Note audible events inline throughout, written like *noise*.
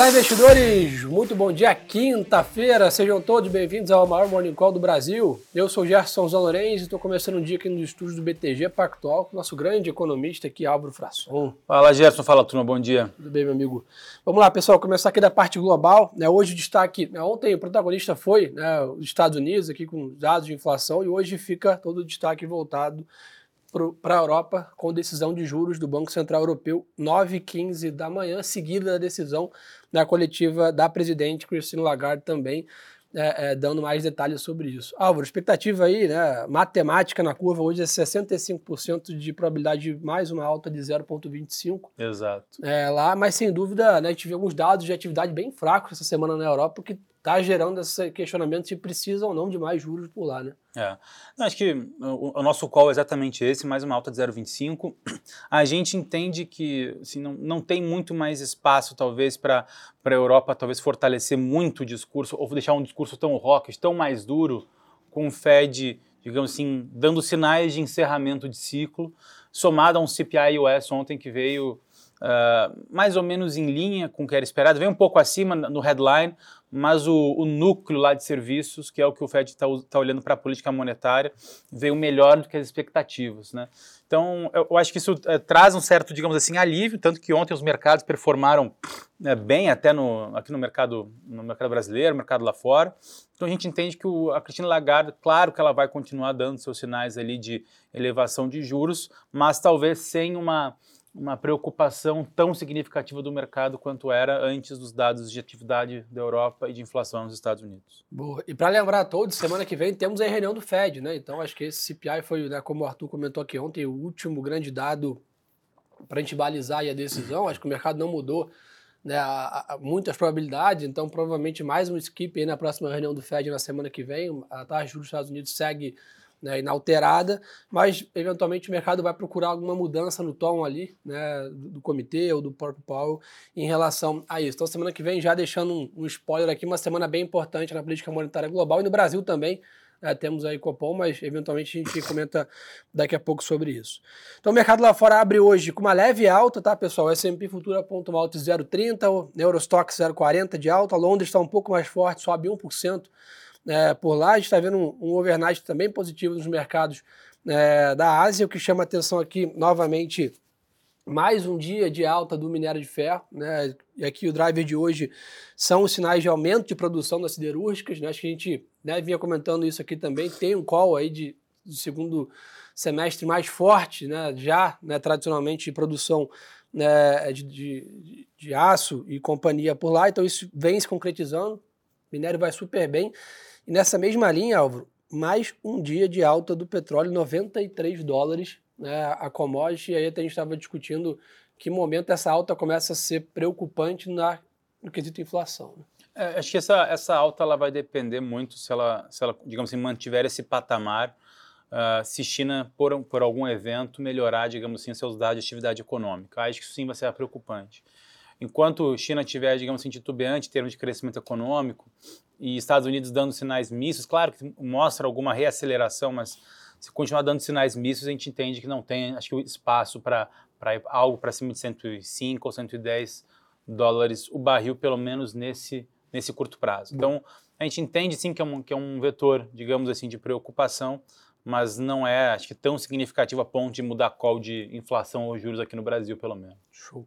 Olá, investidores! Muito bom dia, quinta-feira. Sejam todos bem-vindos ao maior Morning Call do Brasil. Eu sou Gerson Zanorenz e estou começando um dia aqui nos estúdios do BTG Pactual com o nosso grande economista aqui, Álvaro Frasson. Fala, Gerson. Fala, turma. Bom dia. Tudo bem, meu amigo? Vamos lá, pessoal. Começar aqui da parte global. Né? Hoje o destaque... Né? Ontem o protagonista foi né, os Estados Unidos, aqui com dados de inflação, e hoje fica todo o destaque voltado para a Europa com decisão de juros do Banco Central Europeu 9h15 da manhã, seguida da decisão da coletiva da presidente Christine Lagarde também, é, é, dando mais detalhes sobre isso. Álvaro, expectativa aí, né? Matemática na curva hoje é 65% de probabilidade de mais uma alta de 0,25. Exato. É, lá, mas sem dúvida, né, a gente viu alguns dados de atividade bem fracos essa semana na Europa, que está gerando esse questionamento se precisa ou não de mais juros por lá, né? É. Não, acho que o, o, nosso call é exatamente esse, mais uma alta de 0,25. *clears throat* A gente entende que assim, não, não tem muito mais espaço, talvez, para a Europa talvez fortalecer muito o discurso, ou deixar um discurso tão rock, tão mais duro, com o Fed, digamos assim, dando sinais de encerramento de ciclo, somado a um CPI US ontem que veio uh, mais ou menos em linha com o que era esperado, veio um pouco acima no headline, mas o, o, núcleo lá de serviços, que é o que o Fed está tá olhando para a política monetária, veio melhor do que as expectativas. Né? Então, eu, eu acho que isso é, traz um certo, digamos assim, alívio, tanto que ontem os mercados performaram né, bem até no, aqui no mercado, no mercado brasileiro, mercado lá fora. Então, a gente entende que o, a Cristina Lagarde, claro que ela vai continuar dando seus sinais ali de elevação de juros, mas talvez sem uma uma preocupação tão significativa do mercado quanto era antes dos dados de atividade da Europa e de inflação nos Estados Unidos. Boa. E para lembrar a todos, semana que vem temos a reunião do Fed, né? Então acho que esse CPI foi, né, como o Arthur comentou aqui ontem, o último grande dado para a gente balizar a decisão. Acho que o mercado não mudou né, a, a, muitas probabilidades, então provavelmente mais um skip na próxima reunião do Fed na semana que vem. A taxa de juros dos Estados Unidos segue né, inalterada, mas eventualmente o mercado vai procurar alguma mudança no tom ali, né, do, comitê ou do próprio Powell em relação a isso. Então, semana que vem, já deixando um, um spoiler aqui, uma semana bem importante na política monetária global e no Brasil também. É, temos aí Copom, mas eventualmente a gente comenta daqui a pouco sobre isso. Então o mercado lá fora abre hoje com uma leve alta, tá, pessoal? S&P Futura ponto alto 0,30, Eurostock 0,40 de alta, Londres está um pouco mais forte, sobe 1% é, por lá. A gente está vendo um, um, overnight também positivo nos mercados é, da Ásia. O que chama atenção aqui, novamente, mais um dia de alta do minério de ferro. Né? E aqui o driver de hoje são os sinais de aumento de produção das siderúrgicas. Né? Acho que a gente né, vinha comentando isso aqui também. Tem um call aí de, de segundo semestre mais forte, né? já né, tradicionalmente de produção né, de, de, de aço e companhia por lá. Então isso vem se concretizando. O minério vai super bem. E nessa mesma linha, Álvaro, mais um dia de alta do petróleo, 93 dólares né, a commodity, e aí a gente estava discutindo que momento essa alta começa a ser preocupante na, no quesito inflação. Né? É, acho que essa, essa alta ela vai depender muito se ela, se ela digamos assim, mantiver esse patamar, uh, se China, por, por algum evento, melhorar, digamos assim, seus dados de atividade econômica. Acho que sim vai ser preocupante. Enquanto China tiver, digamos assim, titubeante em termos de crescimento econômico e Estados Unidos dando sinais mistos, claro que mostra alguma reaceleração, mas se continuar dando sinais mistos, a gente entende que não tem, acho que, espaço para algo para cima de 105 ou 110 dólares o barril, pelo menos nesse, nesse curto prazo. Então, a gente entende sim que é um, que é um vetor, digamos assim, de preocupação, mas não é, acho que, tão significativo a ponto de mudar a de inflação ou juros aqui no Brasil, pelo menos. Show.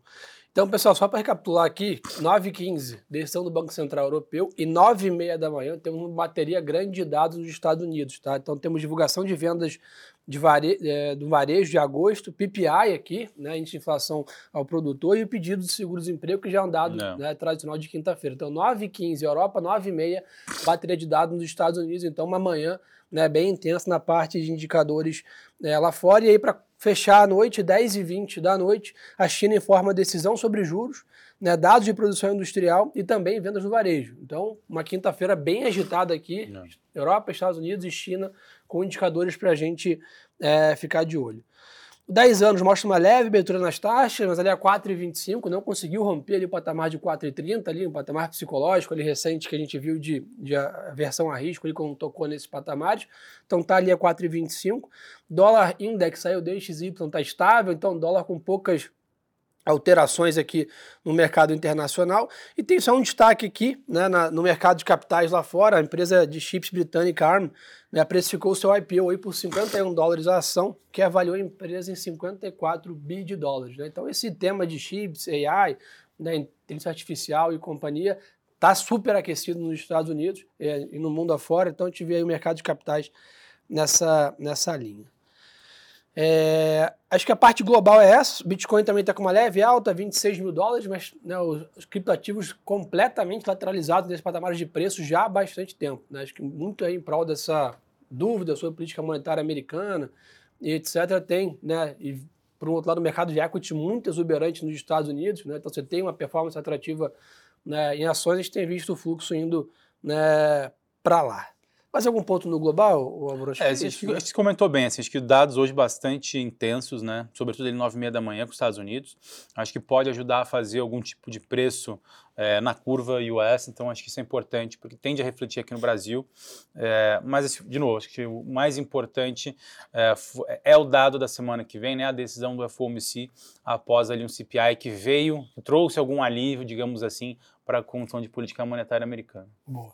Então, pessoal, só para recapitular aqui, 9h15, decisão do Banco Central Europeu e 9h30 da manhã temos uma bateria grande de dados dos Estados Unidos, tá? Então temos divulgação de vendas de vare... É, do varejo de agosto, PPI aqui, né, índice de inflação ao produtor e o pedido de seguro-desemprego, que já é um dado né, tradicional de quinta-feira. Então 9h15 Europa, 9h30 bateria de dados nos Estados Unidos, então uma manhã né, bem intensa na parte de indicadores é, lá fora. E aí, para fechar a noite, 10 e 20 da noite, a China informa decisão sobre juros, né, dados de produção industrial e também vendas no varejo. Então, uma quinta-feira bem agitada aqui, Não. Europa, Estados Unidos e China, com indicadores para a gente é, ficar de olho. 10 anos mostra uma leve abertura nas taxas, mas ali a 4,25 não conseguiu romper ali o patamar de 4,30 ali, um patamar psicológico ali recente que a gente viu de, de aversão a risco ali quando tocou nesses patamares. Então tá ali a 4,25. Dólar index saiu DXY, tá estável, então dólar com poucas alterações aqui no mercado internacional. E tem só um destaque aqui, né, na, no mercado de capitais lá fora, a empresa de chips britânica ARM né, precificou seu IPO aí por 51 dólares a ação, que avaliou a empresa em 54 bi de dólares. Né? Então esse tema de chips, AI, né, inteligência artificial e companhia está super aquecido nos Estados Unidos é, e no mundo afora, então a gente vê aí o mercado de capitais nessa, nessa linha. É, acho que a parte global é essa. O Bitcoin também está com uma leve alta, 26 mil dólares, mas né, os criptoativos completamente lateralizados nesse patamar de preço já há bastante tempo. Né? Acho que muito aí em prol dessa dúvida sobre política monetária americana e etc. tem, né? E por um outro lado, o mercado de equity muito exuberante nos Estados Unidos, né? Então você tem uma performance atrativa né, em ações, a gente tem visto o fluxo indo né, para lá. Mais algum ponto no global, Álvaro? É, acho, que, né? você comentou bem, assim, acho que dados hoje bastante intensos, né? Sobretudo ele 9 e meia da manhã com os Estados Unidos. Acho que pode ajudar a fazer algum tipo de preço é, na curva US, então acho que isso é importante, porque tende a refletir aqui no Brasil. É, mas, assim, de novo, acho que o mais importante é, é, o dado da semana que vem, né? A decisão do FOMC após ali um CPI que veio, trouxe algum alívio, digamos assim, para a condição de política monetária americana. Boa.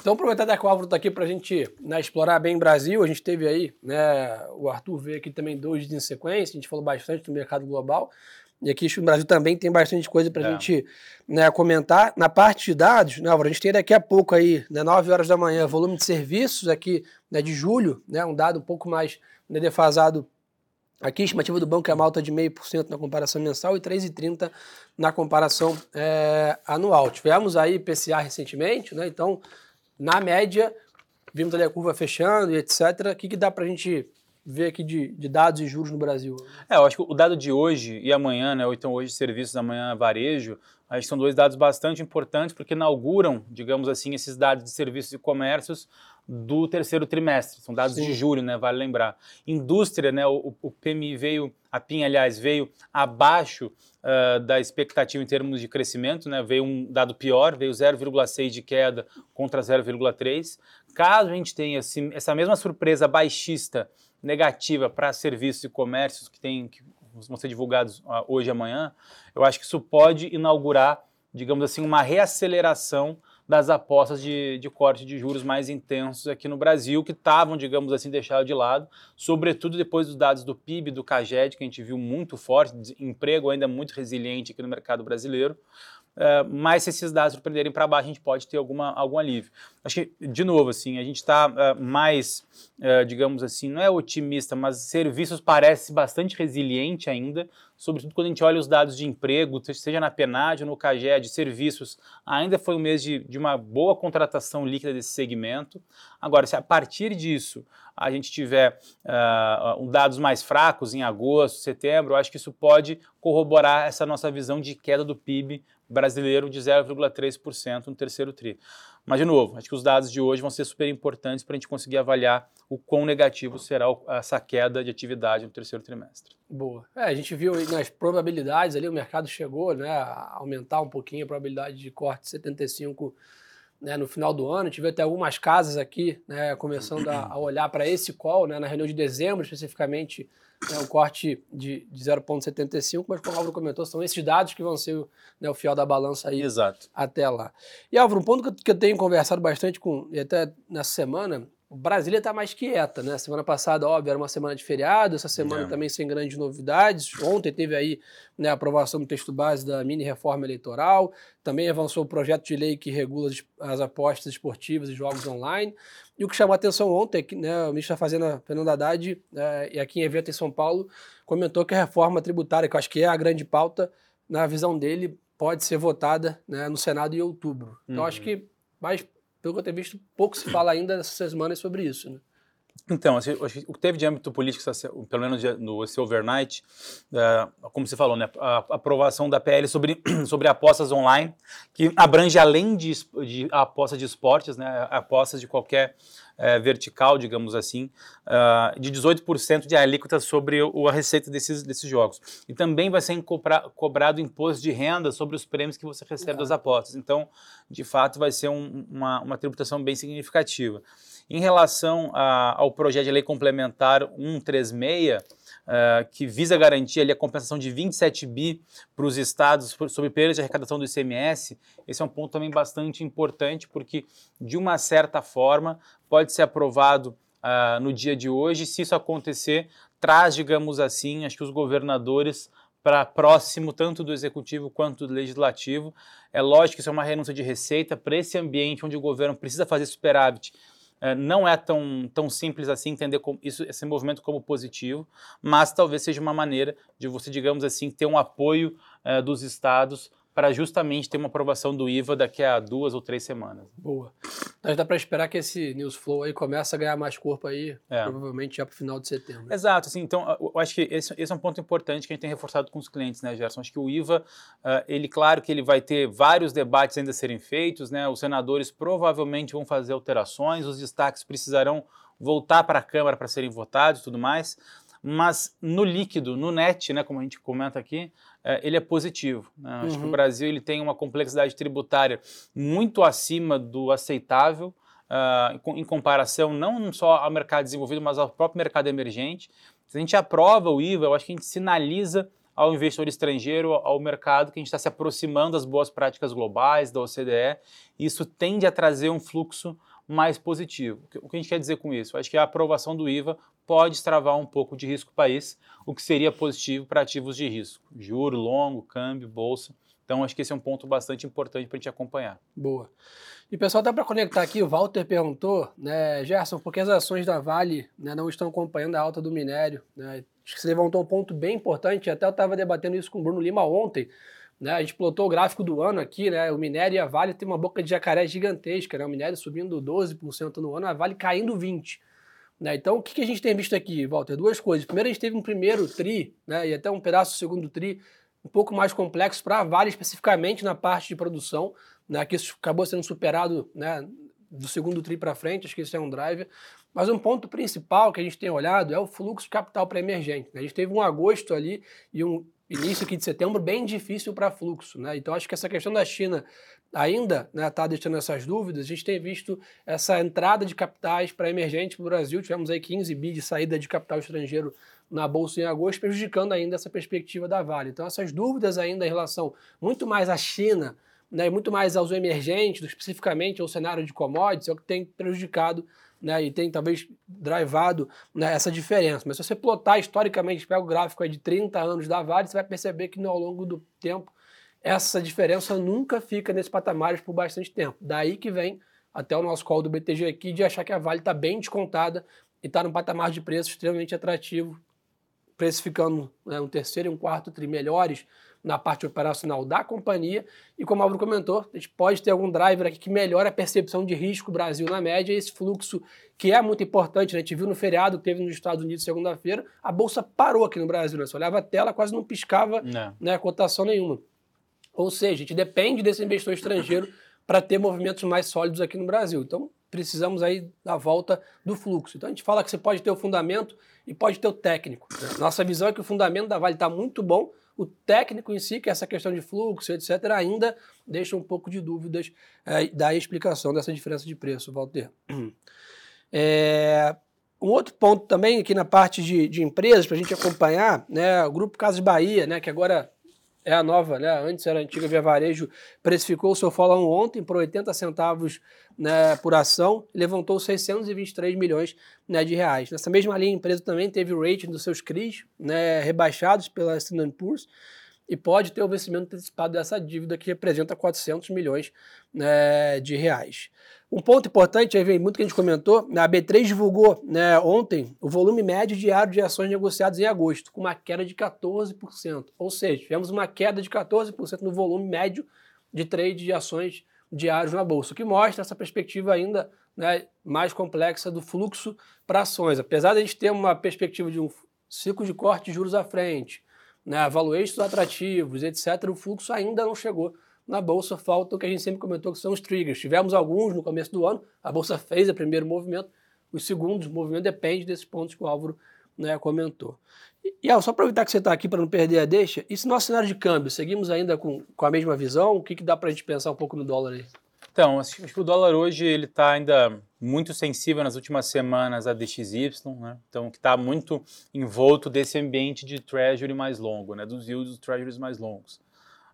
Então, aproveitar que o Álvaro está aqui para a gente né, explorar bem o Brasil, a gente teve aí, né, o Arthur veio aqui também dois dias em sequência, a gente falou bastante do mercado global, e aqui no Brasil também tem bastante coisa para a é. gente né, comentar. Na parte de dados, né, Álvaro, a gente tem daqui a pouco aí, né, 9 horas da manhã, volume de serviços aqui né, de julho, né, um dado um pouco mais né, defasado Aqui, estimativa do banco é uma alta de 0,5% na comparação mensal e 3,30% na comparação é, anual. Tivemos aí PCA recentemente, né? então, na média, vimos ali a curva fechando e etc. O que, que dá para a gente ver aqui de, de, dados e juros no Brasil? É, eu acho que o dado de hoje e amanhã, né, ou então hoje serviços, amanhã varejo, acho que são dois dados bastante importantes porque inauguram, digamos assim, esses dados de serviços e comércios do terceiro trimestre, são dados Sim. de julho, né, vale lembrar. Indústria, né, o, o PMI veio, a PIN, aliás, veio abaixo uh, da expectativa em termos de crescimento, né, veio um dado pior, veio 0,6 de queda contra 0,3. Caso a gente tenha esse, essa mesma surpresa baixista negativa para serviços e comércios que, tem, que vão ser divulgados uh, hoje e amanhã, eu acho que isso pode inaugurar, digamos assim, uma reaceleração das apostas de, de corte de juros mais intensos aqui no Brasil, que estavam, digamos assim, deixados de lado, sobretudo depois dos dados do PIB, do CAGED, que a gente viu muito forte, emprego ainda muito resiliente aqui no mercado brasileiro. Uh, mas se esses dados surpreenderem para baixo, a gente pode ter alguma, algum alívio. Acho que, de novo, assim, a gente está uh, mais, uh, digamos assim, não é otimista, mas serviços parece bastante resiliente ainda, sobretudo quando a gente olha os dados de emprego, seja na PNAD ou no CAGED, serviços, ainda foi um mês de, de uma boa contratação líquida desse segmento. Agora, se a partir disso a gente tiver uh, dados mais fracos em agosto, setembro, eu acho que isso pode corroborar essa nossa visão de queda do PIB brasileiro de 0,3% no terceiro TRI. Mas, de novo, acho que os dados de hoje vão ser super importantes para a gente conseguir avaliar o quão negativo será essa queda de atividade no terceiro trimestre. Boa. É, a gente viu nas probabilidades ali, o mercado chegou né, a aumentar um pouquinho a probabilidade de corte de 75 né, no final do ano. Tive até algumas casas aqui né, começando a, a olhar para esse call, né, na reunião de dezembro especificamente, né, o corte de, de 0,75, mas como o Álvaro comentou, são esses dados que vão ser né, o fiel da balança aí Exato. até lá. E Álvaro, um ponto que eu, que eu tenho conversado bastante com, e até nessa semana, Brasília está mais quieta, né? Semana passada, óbvio, era uma semana de feriado, essa semana é. também sem grandes novidades. Ontem teve aí né, a aprovação do texto base da mini reforma eleitoral, também avançou o projeto de lei que regula as apostas esportivas e jogos online. E o que chamou a atenção ontem é que né, o ministro da Fazenda, Fernando Haddad, é, e aqui em evento em São Paulo, comentou que a reforma tributária, que eu acho que é a grande pauta, na visão dele, pode ser votada né, no Senado em outubro. Então, uhum. acho que mais pelo que eu tenho visto, pouco se fala ainda nessas semanas sobre isso. Né? Então, assim, o que teve de âmbito político, pelo menos no esse overnight, é, como você falou, né, a aprovação da PL sobre, *clears throat* sobre apostas online, que abrange além de, de apostas de esportes, né, apostas de qualquer é, vertical, digamos assim, uh, de 18% de alíquota sobre o, a receita desses, desses jogos. E também vai ser cobra, cobrado imposto de renda sobre os prêmios que você recebe das apostas. Então, de fato, vai ser um, uma, uma tributação bem significativa. Em relação a, ao projeto de lei complementar 136, uh, que visa garantir ali a compensação de 27 bi para os estados sobre perdas de arrecadação do ICMS, esse é um ponto também bastante importante, porque de uma certa forma pode ser aprovado uh, no dia de hoje. Se isso acontecer, traz, digamos assim, acho que os governadores para próximo tanto do executivo quanto do legislativo. É lógico que isso é uma renúncia de receita para esse ambiente onde o governo precisa fazer superávit. É, não é tão, tão simples assim entender isso, esse movimento como positivo, mas talvez seja uma maneira de você, digamos assim, ter um apoio é, dos estados para justamente ter uma aprovação do IVA daqui a duas ou três semanas. Boa. Mas dá para esperar que esse news flow aí comece a ganhar mais corpo aí, é. provavelmente já para o final de setembro. Exato, assim, então eu acho que esse, esse, é um ponto importante que a gente tem reforçado com os clientes, né, Gerson? Acho que o IVA, uh, ele, claro que ele vai ter vários debates ainda a serem feitos, né? Os senadores provavelmente vão fazer alterações, os destaques precisarão voltar para a Câmara para serem votados e tudo mais, mas no líquido, no net, né, como a gente comenta aqui, é, ele é positivo. Né? Acho que o uhum. Brasil ele tem uma complexidade tributária muito acima do aceitável, uh, em comparação não só ao mercado desenvolvido, mas ao próprio mercado emergente. Se a gente aprova o IVA, eu acho que a gente sinaliza ao investidor estrangeiro, ao mercado, que a gente está se aproximando das boas práticas globais, da OCDE, e isso tende a trazer um fluxo mais positivo. O que a gente quer dizer com isso? Acho que a aprovação do IVA pode extravar um pouco de risco país, o que seria positivo para ativos de risco, juro longo, câmbio, bolsa. Então, acho que esse é um ponto bastante importante para a gente acompanhar. Boa. E pessoal, dá para conectar aqui, o Walter perguntou, né, Gerson, por que as ações da Vale né, não estão acompanhando a alta do minério? Né? Acho que você levantou um ponto bem importante, até eu estava debatendo isso com o Bruno Lima ontem, né, a gente plotou o gráfico do ano aqui, né? O minério e a Vale tem uma boca de jacaré gigantesca, né? O minério subindo 12% no ano, a Vale caindo 20%. Né? Então, o que, que a gente tem visto aqui, Walter? Duas coisas. Primeiro, a gente teve um primeiro TRI, né? e até um pedaço do segundo TRI, um pouco mais complexo para a Vale, especificamente na parte de produção, né? que isso acabou sendo superado né? do segundo TRI para frente, acho que isso é um driver. Mas um ponto principal que a gente tem olhado é o fluxo de capital para emergente. Né? A gente teve um agosto ali e um início aqui de setembro bem difícil para fluxo. Né? Então, acho que essa questão da China ainda está né, tá deixando essas dúvidas. A gente tem visto essa entrada de capitais para emergente para o Brasil. Tivemos aí 15 bi de saída de capital estrangeiro na Bolsa em agosto, prejudicando ainda essa perspectiva da Vale. Então, essas dúvidas ainda em relação muito mais à China né, muito mais aos emergentes, especificamente ao cenário de commodities, é o que tem prejudicado né, e tem talvez drivado né, essa diferença. Mas se você plotar historicamente, pega o gráfico de 30 anos da Vale, você vai perceber que ao longo do tempo essa diferença nunca fica nesses patamares por bastante tempo. Daí que vem até o nosso call do BTG aqui de achar que a Vale está bem descontada e está num patamar de preço extremamente atrativo, precificando né, um terceiro e um quarto tri melhores na parte operacional da companhia. E como o Álvaro comentou, a gente pode ter algum driver aqui que melhora a percepção de risco Brasil na média, esse fluxo que é muito importante, né? a gente viu no feriado que teve nos Estados Unidos segunda-feira, a bolsa parou aqui no Brasil, né? Você olhava a tela, quase não piscava não. Né, cotação nenhuma. Ou seja, a gente depende desse investidor estrangeiro para ter movimentos mais sólidos aqui no Brasil. Então, precisamos aí da volta do fluxo. Então, a gente fala que você pode ter o fundamento e pode ter o técnico. Né? Nossa visão é que o fundamento da Vale está muito bom, o técnico em si, que é essa questão de fluxo, etc., ainda deixa um pouco de dúvidas é, da explicação dessa diferença de preço, Walter. *clears throat* É, um outro ponto também aqui na parte de, de empresas, para a gente acompanhar, né, o Grupo Casas Bahia, né, que agora é a nova, né? Antes era a antiga Via Varejo, precificou o seu follow ontem por 80 centavos né, por ação levantou 623 milhões né, de reais. Nessa mesma linha, a empresa também teve o rating dos seus CRIs né, rebaixados pela Standard Poor's e pode ter o vencimento antecipado dessa dívida que representa 400 milhões né, de reais. Um ponto importante, aí vem muito que a gente comentou, a B3 divulgou né, ontem o volume médio diário de ações negociadas em agosto, com uma queda de 14%. Ou seja, tivemos uma queda de 14% no volume médio de trade de ações diários na Bolsa, o que mostra essa perspectiva ainda né, mais complexa do fluxo para ações. Apesar de a gente ter uma perspectiva de um ciclo de corte de juros à frente, né, valuations atrativos, etc., o fluxo ainda não chegou na Bolsa. Falta o que a gente sempre comentou que são os triggers. Tivemos alguns no começo do ano, a Bolsa fez o primeiro movimento, os segundos movimento depende desses pontos que o Álvaro né, comentou. E, e só aproveitar que você está aqui para não perder a deixa, e se nosso cenário de câmbio, seguimos ainda com, com a mesma visão, o que, que dá para a gente pensar um pouco no dólar aí? Então, acho que o dólar hoje ele está ainda muito sensível nas últimas semanas a DXY, né? então que está muito envolto desse ambiente de treasury mais longo, né? dos yields dos treasuries mais longos.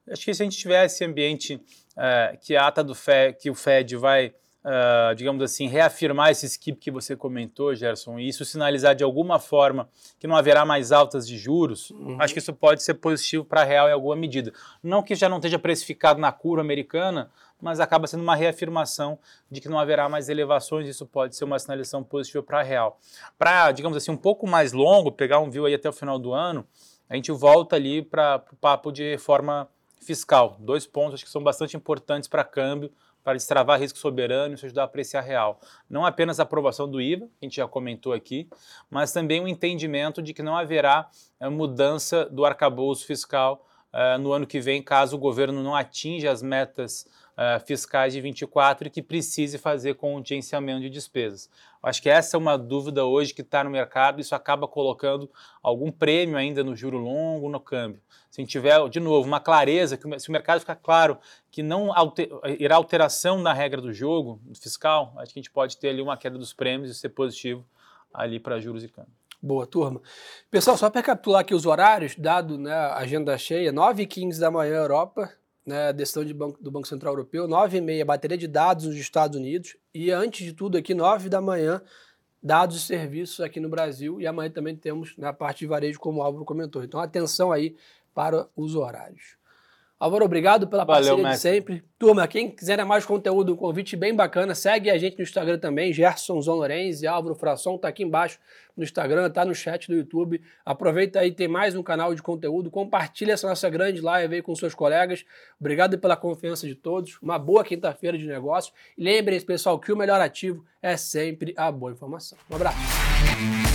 Acho que se a gente tiver esse ambiente é, que ata do Fed, que o Fed vai uh, digamos assim, reafirmar esse skip que você comentou, Gerson, e isso sinalizar de alguma forma que não haverá mais altas de juros, uhum. acho que isso pode ser positivo para a real em alguma medida. Não que já não esteja precificado na curva americana, mas acaba sendo uma reafirmação de que não haverá mais elevações, isso pode ser uma sinalização positiva para a real. Para, digamos assim, um pouco mais longo, pegar um view aí até o final do ano, a gente volta ali para o papo de reforma fiscal. Dois pontos acho que são bastante importantes para câmbio, para destravar risco soberano e isso ajudar a apreciar real. Não apenas a aprovação do IVA, que a gente já comentou aqui, mas também o entendimento de que não haverá é, mudança do arcabouço fiscal é, no ano que vem, caso o governo não atinja as metas uh, fiscais de 24 e que precise fazer contingenciamento de despesas. Acho que essa é uma dúvida hoje que está no mercado, isso acaba colocando algum prêmio ainda no juro longo, no câmbio. Se tiver, de novo, uma clareza, que se o mercado ficar claro que não alter, irá alteração na regra do jogo fiscal, acho que a gente pode ter ali uma queda dos prêmios e ser positivo ali para juros e câmbio. Boa, turma. Pessoal, só para recapitular aqui os horários, dado né, a agenda cheia, 9h15 da manhã, Europa, né, decisão de banco, do Banco Central Europeu, 9 e meia, bateria de dados nos Estados Unidos, e antes de tudo aqui, 9 da manhã, dados e serviços aqui no Brasil, e amanhã também temos na parte de varejo, como o Álvaro comentou. Então, atenção aí para os horários. Álvaro, obrigado pela Valeu, parceria mestre. de sempre. Turma, quem quiser mais conteúdo, um convite bem bacana, segue a gente no Instagram também, Gerson Zon Lorenzi, Álvaro Frasson, tá aqui embaixo no Instagram, tá no chat do YouTube. Aproveita aí, tem mais um canal de conteúdo, compartilha essa nossa grande live aí com seus colegas. Obrigado pela confiança de todos, uma boa quinta-feira de negócio. E lembrem-se, pessoal, que o melhor ativo é sempre a boa informação. Um abraço.